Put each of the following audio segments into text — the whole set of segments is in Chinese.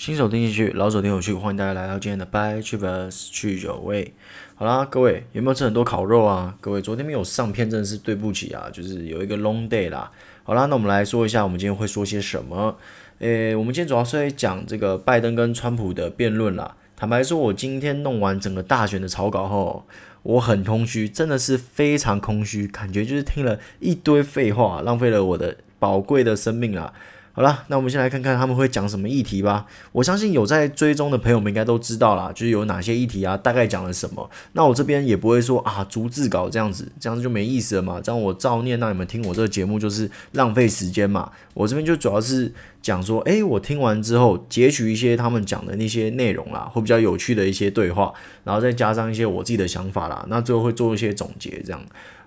新手听进去，老手听有趣，欢迎大家来到今天的 By Travers 去酒味。好啦，各位有没有吃很多烤肉啊？各位昨天没有上片，真的是对不起啊，就是有一个 long day 啦。好啦，那我们来说一下，我们今天会说些什么？诶，我们今天主要是来讲这个拜登跟川普的辩论啦。坦白说，我今天弄完整个大选的草稿后，我很空虚，真的是非常空虚，感觉就是听了一堆废话，浪费了我的宝贵的生命啊。好了，那我们先来看看他们会讲什么议题吧。我相信有在追踪的朋友们应该都知道啦，就是有哪些议题啊，大概讲了什么。那我这边也不会说啊，逐字稿这样子，这样子就没意思了嘛。这样我照念，让你们听我这个节目就是浪费时间嘛。我这边就主要是讲说，诶，我听完之后截取一些他们讲的那些内容啦，会比较有趣的一些对话，然后再加上一些我自己的想法啦。那最后会做一些总结，这样。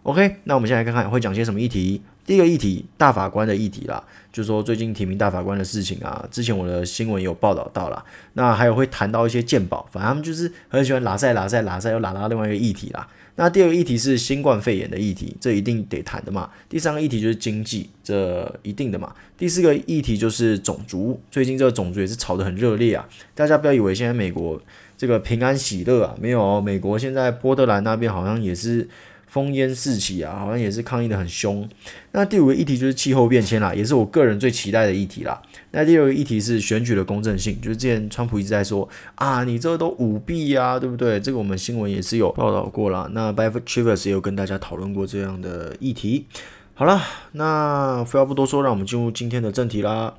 OK，那我们先来看看会讲些什么议题。第一个议题，大法官的议题啦，就是说最近提名大法官的事情啊，之前我的新闻有报道到啦。那还有会谈到一些鉴宝，反正他们就是很喜欢拉赛拉赛拉赛，又拉到另外一个议题啦。那第二个议题是新冠肺炎的议题，这一定得谈的嘛。第三个议题就是经济，这一定的嘛。第四个议题就是种族，最近这个种族也是吵得很热烈啊。大家不要以为现在美国这个平安喜乐啊，没有，美国现在波特兰那边好像也是。烽烟四起啊，好像也是抗议得很凶。那第五个议题就是气候变迁啦，也是我个人最期待的议题啦。那第六个议题是选举的公正性，就是之前川普一直在说啊，你这都舞弊呀，对不对？这个我们新闻也是有报道过啦。那 By Travers 也有跟大家讨论过这样的议题。好了，那废话不多说，让我们进入今天的正题啦。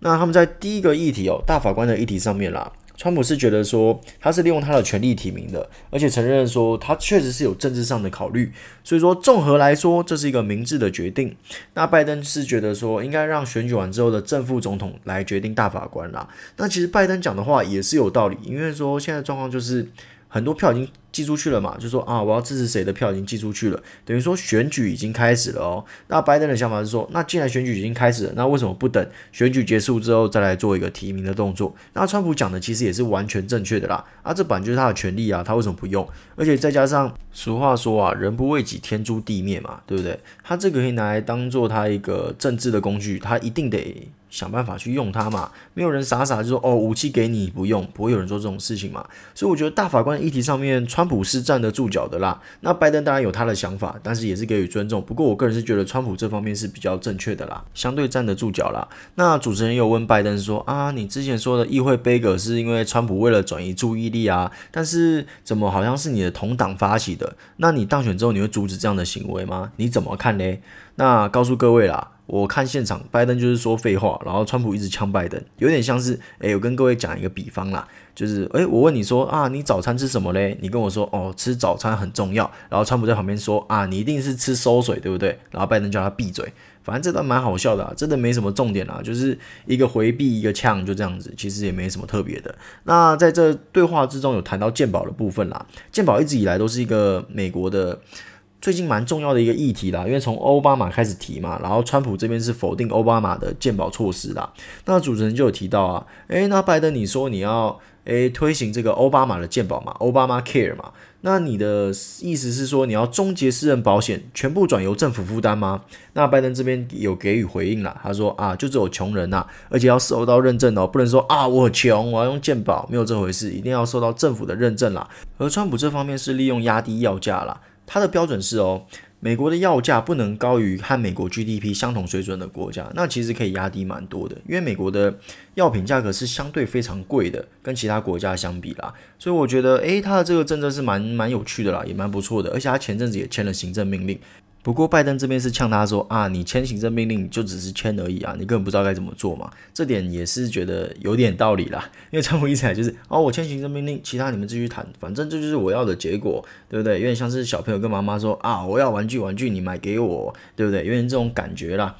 那他们在第一个议题哦，大法官的议题上面啦。川普是觉得说他是利用他的权力提名的，而且承认说他确实是有政治上的考虑，所以说综合来说这是一个明智的决定。那拜登是觉得说应该让选举完之后的正副总统来决定大法官啦。那其实拜登讲的话也是有道理，因为说现在状况就是。很多票已经寄出去了嘛，就说啊，我要支持谁的票已经寄出去了，等于说选举已经开始了哦。那拜登的想法是说，那既然选举已经开始了，那为什么不等选举结束之后再来做一个提名的动作？那川普讲的其实也是完全正确的啦，啊，这本来就是他的权利啊，他为什么不用？而且再加上俗话说啊，人不为己，天诛地灭嘛，对不对？他这个可以拿来当做他一个政治的工具，他一定得。想办法去用它嘛，没有人傻傻就说哦，武器给你不用，不会有人做这种事情嘛。所以我觉得大法官议题上面，川普是站得住脚的啦。那拜登当然有他的想法，但是也是给予尊重。不过我个人是觉得川普这方面是比较正确的啦，相对站得住脚啦。那主持人又问拜登说啊，你之前说的议会杯葛是因为川普为了转移注意力啊，但是怎么好像是你的同党发起的？那你当选之后你会阻止这样的行为吗？你怎么看呢？那告诉各位啦。我看现场，拜登就是说废话，然后川普一直呛拜登，有点像是，诶，我跟各位讲一个比方啦，就是，诶，我问你说啊，你早餐吃什么嘞？你跟我说，哦，吃早餐很重要，然后川普在旁边说，啊，你一定是吃馊水，对不对？然后拜登叫他闭嘴，反正这段蛮好笑的啊，真的没什么重点啦，就是一个回避，一个呛，就这样子，其实也没什么特别的。那在这对话之中有谈到健保的部分啦，健保一直以来都是一个美国的。最近蛮重要的一个议题啦，因为从奥巴马开始提嘛，然后川普这边是否定奥巴马的健保措施啦。那主持人就有提到啊，诶，那拜登你说你要诶推行这个奥巴马的健保嘛，奥巴马 Care 嘛，那你的意思是说你要终结私人保险，全部转由政府负担吗？那拜登这边有给予回应啦，他说啊，就只有穷人呐，而且要受到认证哦，不能说啊我穷我要用健保，没有这回事，一定要受到政府的认证啦。而川普这方面是利用压低药价啦。它的标准是哦，美国的药价不能高于和美国 GDP 相同水准的国家，那其实可以压低蛮多的，因为美国的药品价格是相对非常贵的，跟其他国家相比啦，所以我觉得，诶，它的这个政策是蛮蛮有趣的啦，也蛮不错的，而且它前阵子也签了行政命令。不过拜登这边是呛他说啊，你签行政命令就只是签而已啊，你根本不知道该怎么做嘛。这点也是觉得有点道理啦，因为川普一直来就是哦，我签行政命令，其他你们继续谈，反正这就是我要的结果，对不对？有点像是小朋友跟妈妈说啊，我要玩具，玩具你买给我，对不对？有点这种感觉啦。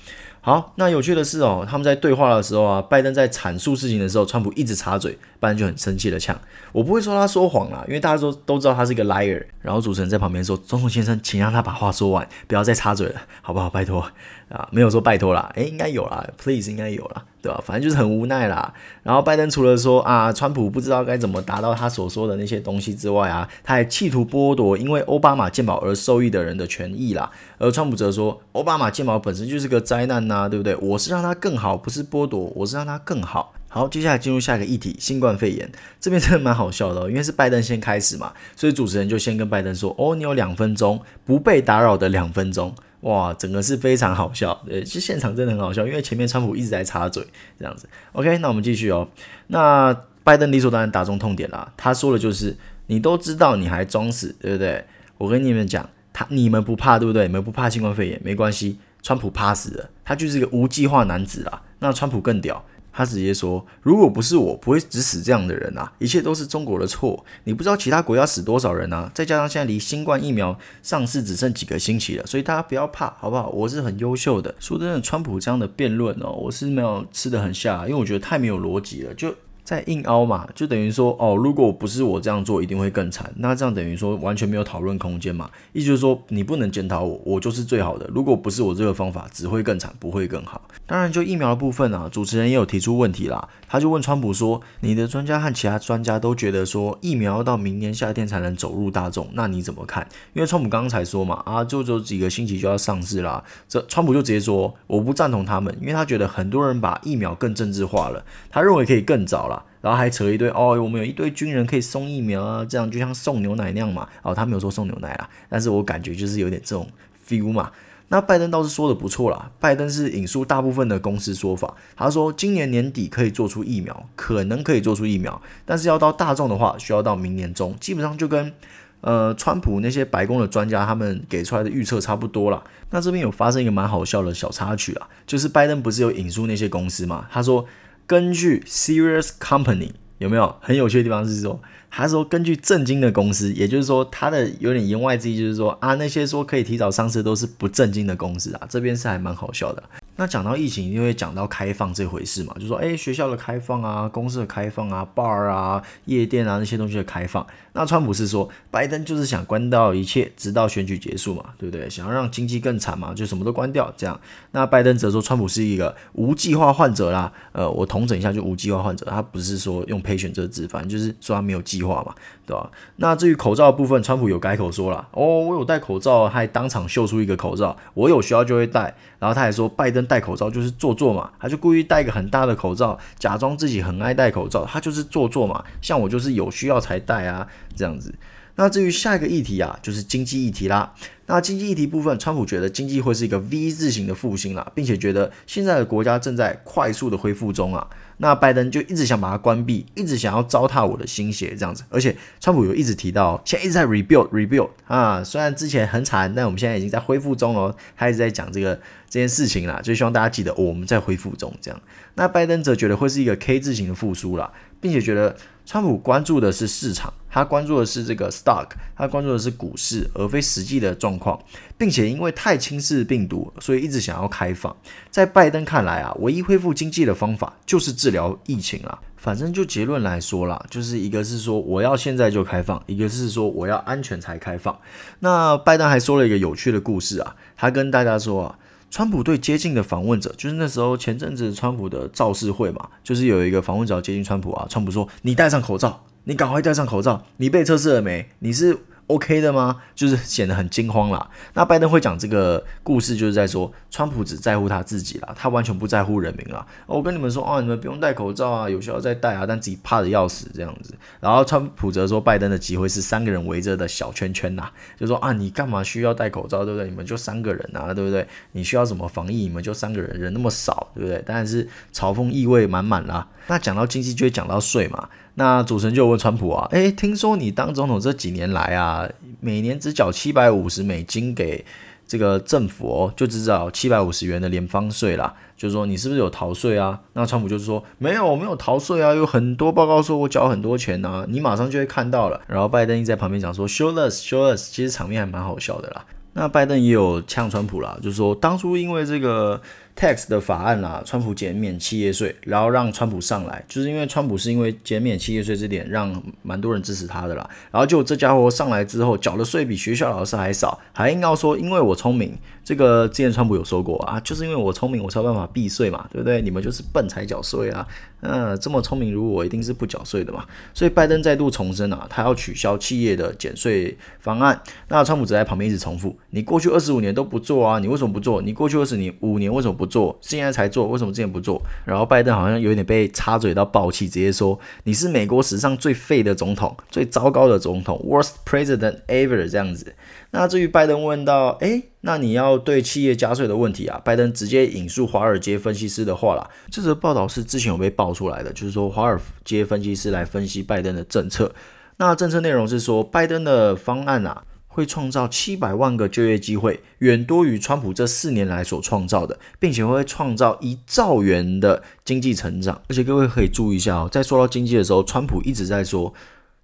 好，那有趣的是哦，他们在对话的时候啊，拜登在阐述事情的时候，川普一直插嘴，拜登就很生气的呛。我不会说他说谎啦，因为大家都都知道他是一个 liar。然后主持人在旁边说：“总统先生，请让他把话说完，不要再插嘴了，好不好？拜托。”啊，没有说拜托啦，诶，应该有啦，please 应该有啦，对吧？反正就是很无奈啦。然后拜登除了说啊，川普不知道该怎么达到他所说的那些东西之外啊，他还企图剥夺因为奥巴马健保而受益的人的权益啦。而川普则说，奥巴马健保本身就是个灾难呐，对不对？我是让他更好，不是剥夺，我是让他更好。好，接下来进入下一个议题，新冠肺炎这边真的蛮好笑的哦，因为是拜登先开始嘛，所以主持人就先跟拜登说：“哦，你有两分钟，不被打扰的两分钟。”哇，整个是非常好笑，呃，其实现场真的很好笑，因为前面川普一直在插嘴这样子。OK，那我们继续哦。那拜登理所当然打中痛点啦，他说的就是：“你都知道，你还装死，对不对？”我跟你们讲，他你们不怕，对不对？你们不怕新冠肺炎，没关系，川普怕死了，他就是一个无计划男子啦。那川普更屌。他直接说：“如果不是我，不会只死这样的人啊！一切都是中国的错。你不知道其他国家死多少人啊？再加上现在离新冠疫苗上市只剩几个星期了，所以大家不要怕，好不好？我是很优秀的。说真的，川普这样的辩论哦，我是没有吃得很下，因为我觉得太没有逻辑了，就。”在硬凹嘛，就等于说哦，如果不是我这样做，一定会更惨。那这样等于说完全没有讨论空间嘛？意思就是说，你不能检讨我，我就是最好的。如果不是我这个方法，只会更惨，不会更好。当然，就疫苗的部分啊，主持人也有提出问题啦。他就问川普说：“你的专家和其他专家都觉得说，疫苗要到明年夏天才能走入大众，那你怎么看？”因为川普刚才说嘛，啊，就就几个星期就要上市啦。这川普就直接说：“我不赞同他们，因为他觉得很多人把疫苗更政治化了，他认为可以更早啦。”然后还扯一堆哦，我们有一堆军人可以送疫苗啊，这样就像送牛奶那样嘛。哦，他没有说送牛奶啦，但是我感觉就是有点这种 feel 嘛。那拜登倒是说的不错啦，拜登是引述大部分的公司说法，他说今年年底可以做出疫苗，可能可以做出疫苗，但是要到大众的话，需要到明年中，基本上就跟呃川普那些白宫的专家他们给出来的预测差不多啦。那这边有发生一个蛮好笑的小插曲啊，就是拜登不是有引述那些公司嘛，他说。根据 Serious Company 有没有很有趣的地方是说，他说根据正经的公司，也就是说他的有点言外之意就是说啊，那些说可以提早上市都是不正经的公司啊，这边是还蛮好笑的。那讲到疫情，就会讲到开放这回事嘛，就说诶，学校的开放啊，公司的开放啊，bar 啊，夜店啊那些东西的开放。那川普是说，拜登就是想关掉一切，直到选举结束嘛，对不对？想要让经济更惨嘛，就什么都关掉这样。那拜登则说，川普是一个无计划患者啦。呃，我统整一下，就无计划患者，他不是说用 patient 这个字，反正就是说他没有计划嘛，对吧？那至于口罩部分，川普有改口说了，哦，我有戴口罩，还当场秀出一个口罩，我有需要就会戴。然后他还说，拜登戴口罩就是做作嘛，他就故意戴一个很大的口罩，假装自己很爱戴口罩，他就是做作嘛。像我就是有需要才戴啊。这样子，那至于下一个议题啊，就是经济议题啦。那经济议题部分，川普觉得经济会是一个 V 字形的复兴啦，并且觉得现在的国家正在快速的恢复中啊。那拜登就一直想把它关闭，一直想要糟蹋我的心血这样子。而且川普有一直提到，现在一直在 rebuild rebuild 啊，虽然之前很惨，但我们现在已经在恢复中哦。他一直在讲这个这件事情啦，就希望大家记得，哦，我们在恢复中这样。那拜登则觉得会是一个 K 字形的复苏啦，并且觉得。川普关注的是市场，他关注的是这个 stock，他关注的是股市，而非实际的状况，并且因为太轻视病毒，所以一直想要开放。在拜登看来啊，唯一恢复经济的方法就是治疗疫情了。反正就结论来说啦，就是一个是说我要现在就开放，一个是说我要安全才开放。那拜登还说了一个有趣的故事啊，他跟大家说啊。川普对接近的访问者，就是那时候前阵子川普的造势会嘛，就是有一个访问者接近川普啊，川普说：“你戴上口罩，你赶快戴上口罩，你被测试了没？你是？” OK 的吗？就是显得很惊慌啦。那拜登会讲这个故事，就是在说，川普只在乎他自己啦，他完全不在乎人民啦。我跟你们说啊，你们不用戴口罩啊，有需要再戴啊，但自己怕得要死这样子。然后川普则说，拜登的机会是三个人围着的小圈圈呐，就说啊，你干嘛需要戴口罩，对不对？你们就三个人啊，对不对？你需要什么防疫？你们就三个人，人那么少，对不对？当然是嘲讽意味满满啦。那讲到经济，就会讲到税嘛。那主持人就问川普啊，诶，听说你当总统这几年来啊，每年只缴七百五十美金给这个政府哦，就只缴七百五十元的联邦税啦。就是说你是不是有逃税啊？那川普就是说没有，我没有逃税啊，有很多报告说我缴很多钱啊，你马上就会看到了。然后拜登一在旁边讲说，Show us，Show us，其实场面还蛮好笑的啦。那拜登也有呛川普啦，就是说当初因为这个。Tax 的法案啦，川普减免企业税，然后让川普上来，就是因为川普是因为减免企业税这点让蛮多人支持他的啦。然后就这家伙上来之后，缴的税比学校老师还少，还硬要说因为我聪明。这个之前川普有说过啊，就是因为我聪明，我才有办法避税嘛，对不对？你们就是笨才缴税啊。嗯，这么聪明如果我，一定是不缴税的嘛。所以拜登再度重申啊，他要取消企业的减税方案。那川普则在旁边一直重复：你过去二十五年都不做啊，你为什么不做？你过去二十年五年为什么不？做？现在才做，为什么之前不做？然后拜登好像有点被插嘴到爆气，直接说你是美国史上最废的总统，最糟糕的总统，worst president ever 这样子。那至于拜登问到，诶，那你要对企业加税的问题啊，拜登直接引述华尔街分析师的话啦。这则报道是之前有被爆出来的，就是说华尔街分析师来分析拜登的政策。那政策内容是说，拜登的方案啊，会创造七百万个就业机会，远多于川普这四年来所创造的，并且会创造一兆元的经济成长。而且各位可以注意一下哦，在说到经济的时候，川普一直在说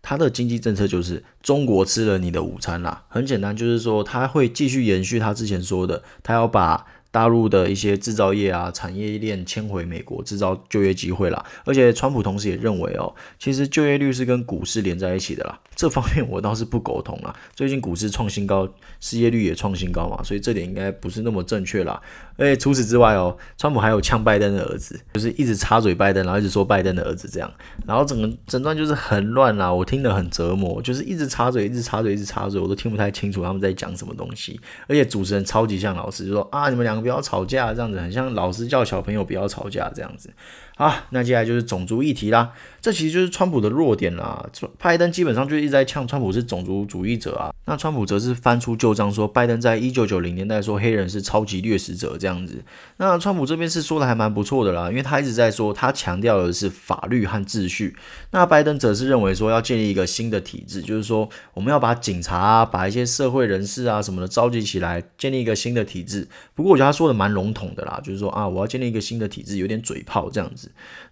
他的经济政策就是中国吃了你的午餐啦。很简单，就是说他会继续延续他之前说的，他要把。大陆的一些制造业啊，产业链迁回美国，制造就业机会啦。而且，川普同时也认为哦，其实就业率是跟股市连在一起的啦。这方面我倒是不苟同啊。最近股市创新高，失业率也创新高嘛，所以这点应该不是那么正确啦。而且除此之外哦，川普还有呛拜登的儿子，就是一直插嘴拜登，然后一直说拜登的儿子这样，然后整个整段就是很乱啦，我听得很折磨，就是一直插嘴，一直插嘴，一直插嘴，我都听不太清楚他们在讲什么东西。而且主持人超级像老师，就说啊，你们两个。不要吵架，这样子很像老师叫小朋友不要吵架这样子。好，那接下来就是种族议题啦。这其实就是川普的弱点啦。拜登基本上就一直在呛川普是种族主义者啊。那川普则是翻出旧账说，拜登在一九九零年代说黑人是超级掠食者这样子。那川普这边是说的还蛮不错的啦，因为他一直在说他强调的是法律和秩序。那拜登则是认为说要建立一个新的体制，就是说我们要把警察啊，把一些社会人士啊什么的召集起来，建立一个新的体制。不过我觉得他说的蛮笼统的啦，就是说啊，我要建立一个新的体制，有点嘴炮这样子。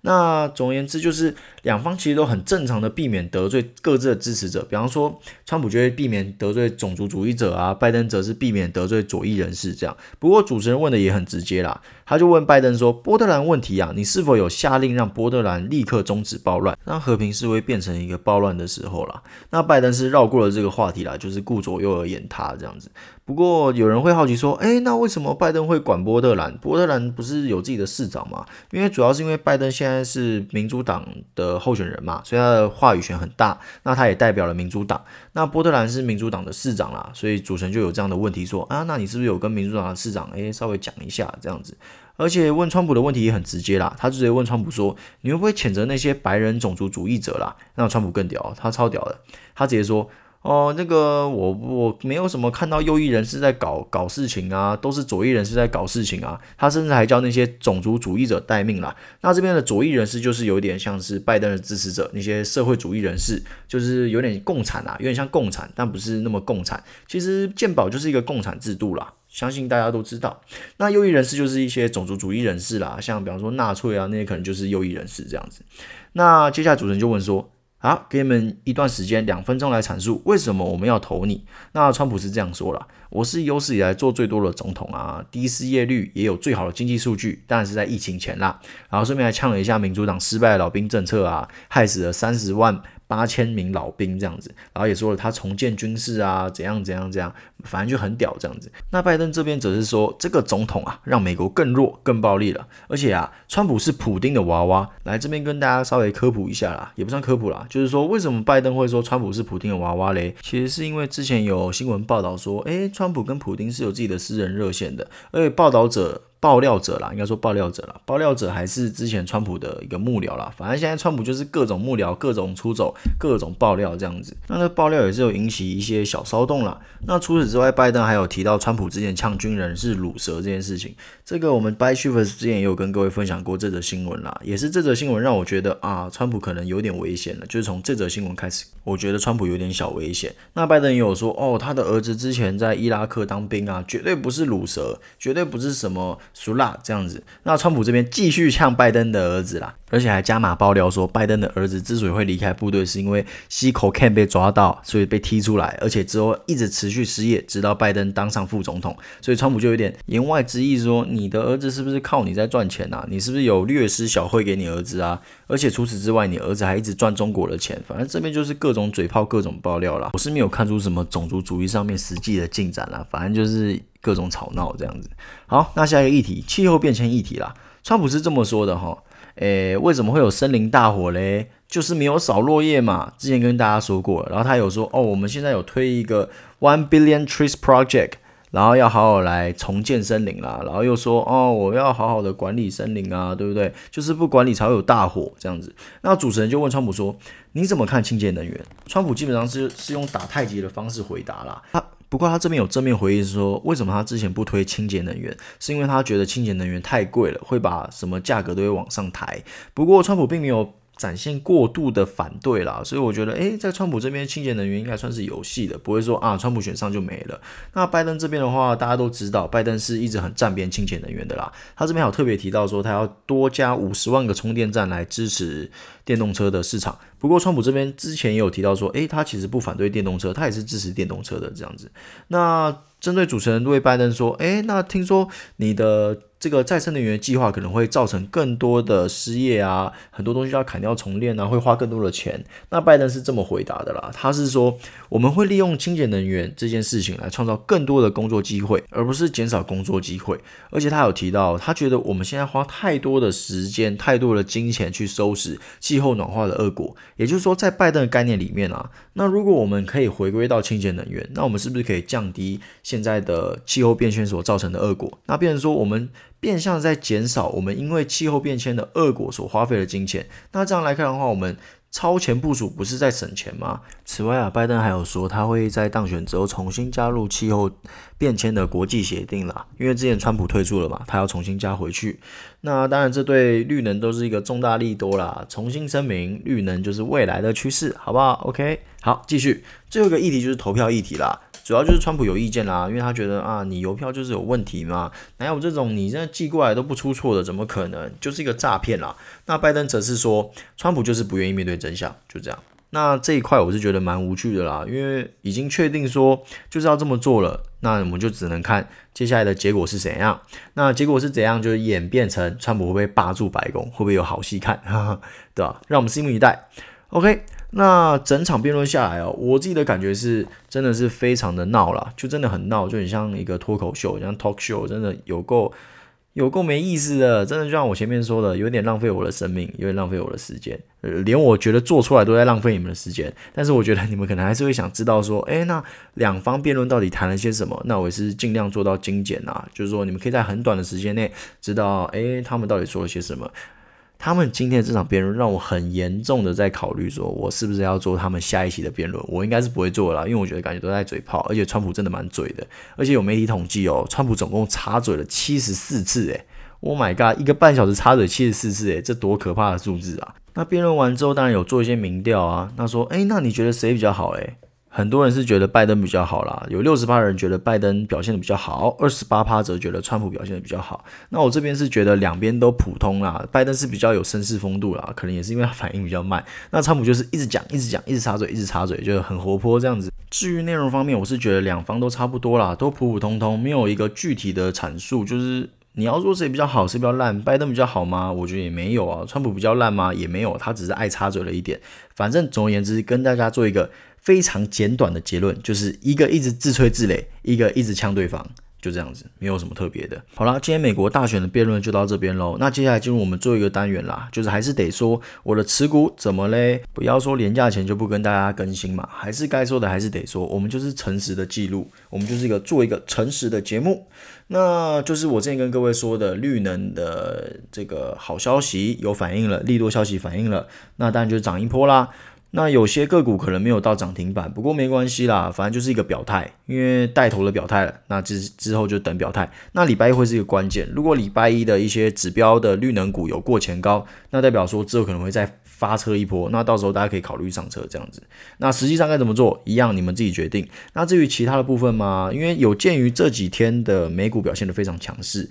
那总而言之，就是两方其实都很正常的避免得罪各自的支持者。比方说，川普就会避免得罪种族主义者啊，拜登则是避免得罪左翼人士这样。不过主持人问的也很直接啦，他就问拜登说：“波特兰问题啊，你是否有下令让波特兰立刻终止暴乱，让和平示威变成一个暴乱的时候啦？”那拜登是绕过了这个话题啦，就是顾左右而言他这样子。不过有人会好奇说，诶，那为什么拜登会管波特兰？波特兰不是有自己的市长吗？因为主要是因为拜登现在是民主党的候选人嘛，所以他的话语权很大。那他也代表了民主党。那波特兰是民主党的市长啦，所以主持人就有这样的问题说，啊，那你是不是有跟民主党的市长诶稍微讲一下这样子？而且问川普的问题也很直接啦，他直接问川普说，你会不会谴责那些白人种族主义者啦？那川普更屌，他超屌的，他直接说。哦，那个我我没有什么看到右翼人士在搞搞事情啊，都是左翼人士在搞事情啊。他甚至还叫那些种族主义者待命啦。那这边的左翼人士就是有点像是拜登的支持者，那些社会主义人士就是有点共产啊，有点像共产，但不是那么共产。其实健保就是一个共产制度啦，相信大家都知道。那右翼人士就是一些种族主义人士啦，像比方说纳粹啊那些可能就是右翼人士这样子。那接下来主持人就问说。好，给你们一段时间，两分钟来阐述为什么我们要投你。那川普是这样说了：我是有史以来做最多的总统啊，低失业率也有最好的经济数据，当然是在疫情前啦。然后顺便还呛了一下民主党失败的老兵政策啊，害死了三十万。八千名老兵这样子，然后也说了他重建军事啊，怎样怎样怎样，反正就很屌这样子。那拜登这边则是说，这个总统啊，让美国更弱、更暴力了。而且啊，川普是普丁的娃娃。来这边跟大家稍微科普一下啦，也不算科普啦，就是说为什么拜登会说川普是普丁的娃娃嘞？其实是因为之前有新闻报道说，诶，川普跟普丁是有自己的私人热线的，而且报道者。爆料者啦，应该说爆料者啦，爆料者还是之前川普的一个幕僚啦。反正现在川普就是各种幕僚、各种出走、各种爆料这样子。那那爆料也是有引起一些小骚动啦。那除此之外，拜登还有提到川普之前呛军人是鲁蛇这件事情。这个我们 By Shivers 之前也有跟各位分享过这则新闻啦，也是这则新闻让我觉得啊，川普可能有点危险了。就是从这则新闻开始，我觉得川普有点小危险。那拜登也有说，哦，他的儿子之前在伊拉克当兵啊，绝对不是鲁蛇，绝对不是什么。熟辣这样子，那川普这边继续呛拜登的儿子啦，而且还加码爆料说，拜登的儿子之所以会离开部队，是因为吸口 can 被抓到，所以被踢出来，而且之后一直持续失业，直到拜登当上副总统。所以川普就有点言外之意说，你的儿子是不是靠你在赚钱啊？你是不是有略施小惠给你儿子啊？而且除此之外，你儿子还一直赚中国的钱。反正这边就是各种嘴炮，各种爆料啦。我是没有看出什么种族主义上面实际的进展啦，反正就是。各种吵闹这样子，好，那下一个议题，气候变迁议题啦。川普是这么说的哈，诶，为什么会有森林大火嘞？就是没有扫落叶嘛。之前跟大家说过，然后他有说，哦，我们现在有推一个 One Billion Trees Project 然后要好好来重建森林啦，然后又说哦，我要好好的管理森林啊，对不对？就是不管理才会有大火这样子。那主持人就问川普说：“你怎么看清洁能源？”川普基本上是是用打太极的方式回答啦。他不过他这边有正面回应说，为什么他之前不推清洁能源？是因为他觉得清洁能源太贵了，会把什么价格都会往上抬。不过川普并没有。展现过度的反对啦，所以我觉得，诶，在川普这边清洁能源应该算是有戏的，不会说啊，川普选上就没了。那拜登这边的话，大家都知道，拜登是一直很站边清洁能源的啦。他这边还有特别提到说，他要多加五十万个充电站来支持电动车的市场。不过，川普这边之前也有提到说，诶，他其实不反对电动车，他也是支持电动车的这样子。那针对主持人对拜登说，诶，那听说你的。这个再生能源计划可能会造成更多的失业啊，很多东西要砍掉重练啊，会花更多的钱。那拜登是这么回答的啦，他是说我们会利用清洁能源这件事情来创造更多的工作机会，而不是减少工作机会。而且他有提到，他觉得我们现在花太多的时间、太多的金钱去收拾气候暖化的恶果。也就是说，在拜登的概念里面啊，那如果我们可以回归到清洁能源，那我们是不是可以降低现在的气候变迁所造成的恶果？那变成说我们。变相在减少我们因为气候变迁的恶果所花费的金钱。那这样来看的话，我们超前部署不是在省钱吗？此外啊，拜登还有说他会在当选之后重新加入气候变迁的国际协定啦，因为之前川普退出了嘛，他要重新加回去。那当然，这对绿能都是一个重大利多啦。重新声明，绿能就是未来的趋势，好不好？OK，好，继续。最后一个议题就是投票议题啦。主要就是川普有意见啦，因为他觉得啊，你邮票就是有问题嘛，哪有这种你这寄过来都不出错的，怎么可能？就是一个诈骗啦。那拜登则是说，川普就是不愿意面对真相，就这样。那这一块我是觉得蛮无趣的啦，因为已经确定说就是要这么做了，那我们就只能看接下来的结果是怎样。那结果是怎样，就演变成川普会不会霸住白宫，会不会有好戏看，对吧？让我们拭目以待。OK。那整场辩论下来哦，我自己的感觉是，真的是非常的闹啦，就真的很闹，就很像一个脱口秀，像 talk show，真的有够有够没意思的，真的就像我前面说的，有点浪费我的生命，有点浪费我的时间，连我觉得做出来都在浪费你们的时间。但是我觉得你们可能还是会想知道说，诶，那两方辩论到底谈了些什么？那我也是尽量做到精简啊，就是说你们可以在很短的时间内知道，诶，他们到底说了些什么。他们今天的这场辩论让我很严重的在考虑，说我是不是要做他们下一期的辩论？我应该是不会做了，因为我觉得感觉都在嘴炮，而且川普真的蛮嘴的，而且有媒体统计哦，川普总共插嘴了七十四次，诶，Oh my god，一个半小时插嘴七十四次，诶，这多可怕的数字啊！那辩论完之后，当然有做一些民调啊，那说，诶，那你觉得谁比较好？诶？很多人是觉得拜登比较好啦，有六十八人觉得拜登表现的比较好，二十八趴则觉得川普表现的比较好。那我这边是觉得两边都普通啦，拜登是比较有绅士风度啦，可能也是因为他反应比较慢。那川普就是一直讲，一直讲，一直插嘴，一直插嘴，就很活泼这样子。至于内容方面，我是觉得两方都差不多啦，都普普通通，没有一个具体的阐述。就是你要说谁比较好，谁比较烂，拜登比较好吗？我觉得也没有啊。川普比较烂吗？也没有，他只是爱插嘴了一点。反正总而言之，跟大家做一个。非常简短的结论，就是一个一直自吹自擂，一个一直呛对方，就这样子，没有什么特别的。好啦，今天美国大选的辩论就到这边喽。那接下来进入我们最后一个单元啦，就是还是得说我的持股怎么嘞？不要说连价钱就不跟大家更新嘛，还是该说的还是得说，我们就是诚实的记录，我们就是一个做一个诚实的节目。那就是我之前跟各位说的绿能的这个好消息有反应了，利多消息反应了，那当然就是涨一波啦。那有些个股可能没有到涨停板，不过没关系啦，反正就是一个表态，因为带头的表态了，那之之后就等表态。那礼拜一会是一个关键，如果礼拜一的一些指标的绿能股有过前高，那代表说之后可能会再发车一波，那到时候大家可以考虑上车这样子。那实际上该怎么做，一样你们自己决定。那至于其他的部分嘛，因为有鉴于这几天的美股表现的非常强势。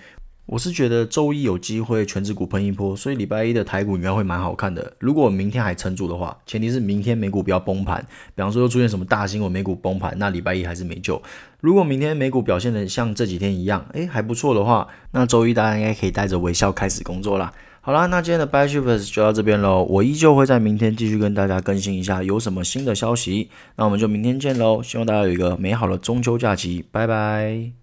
我是觉得周一有机会全指股喷一波，所以礼拜一的台股应该会蛮好看的。如果明天还撑住的话，前提是明天美股不要崩盘。比方说又出现什么大新闻，美股崩盘，那礼拜一还是没救。如果明天美股表现得像这几天一样，诶，还不错的话，那周一大家应该可以带着微笑开始工作啦。好啦，那今天的 Bye Achievers 就到这边喽。我依旧会在明天继续跟大家更新一下有什么新的消息。那我们就明天见喽，希望大家有一个美好的中秋假期，拜拜。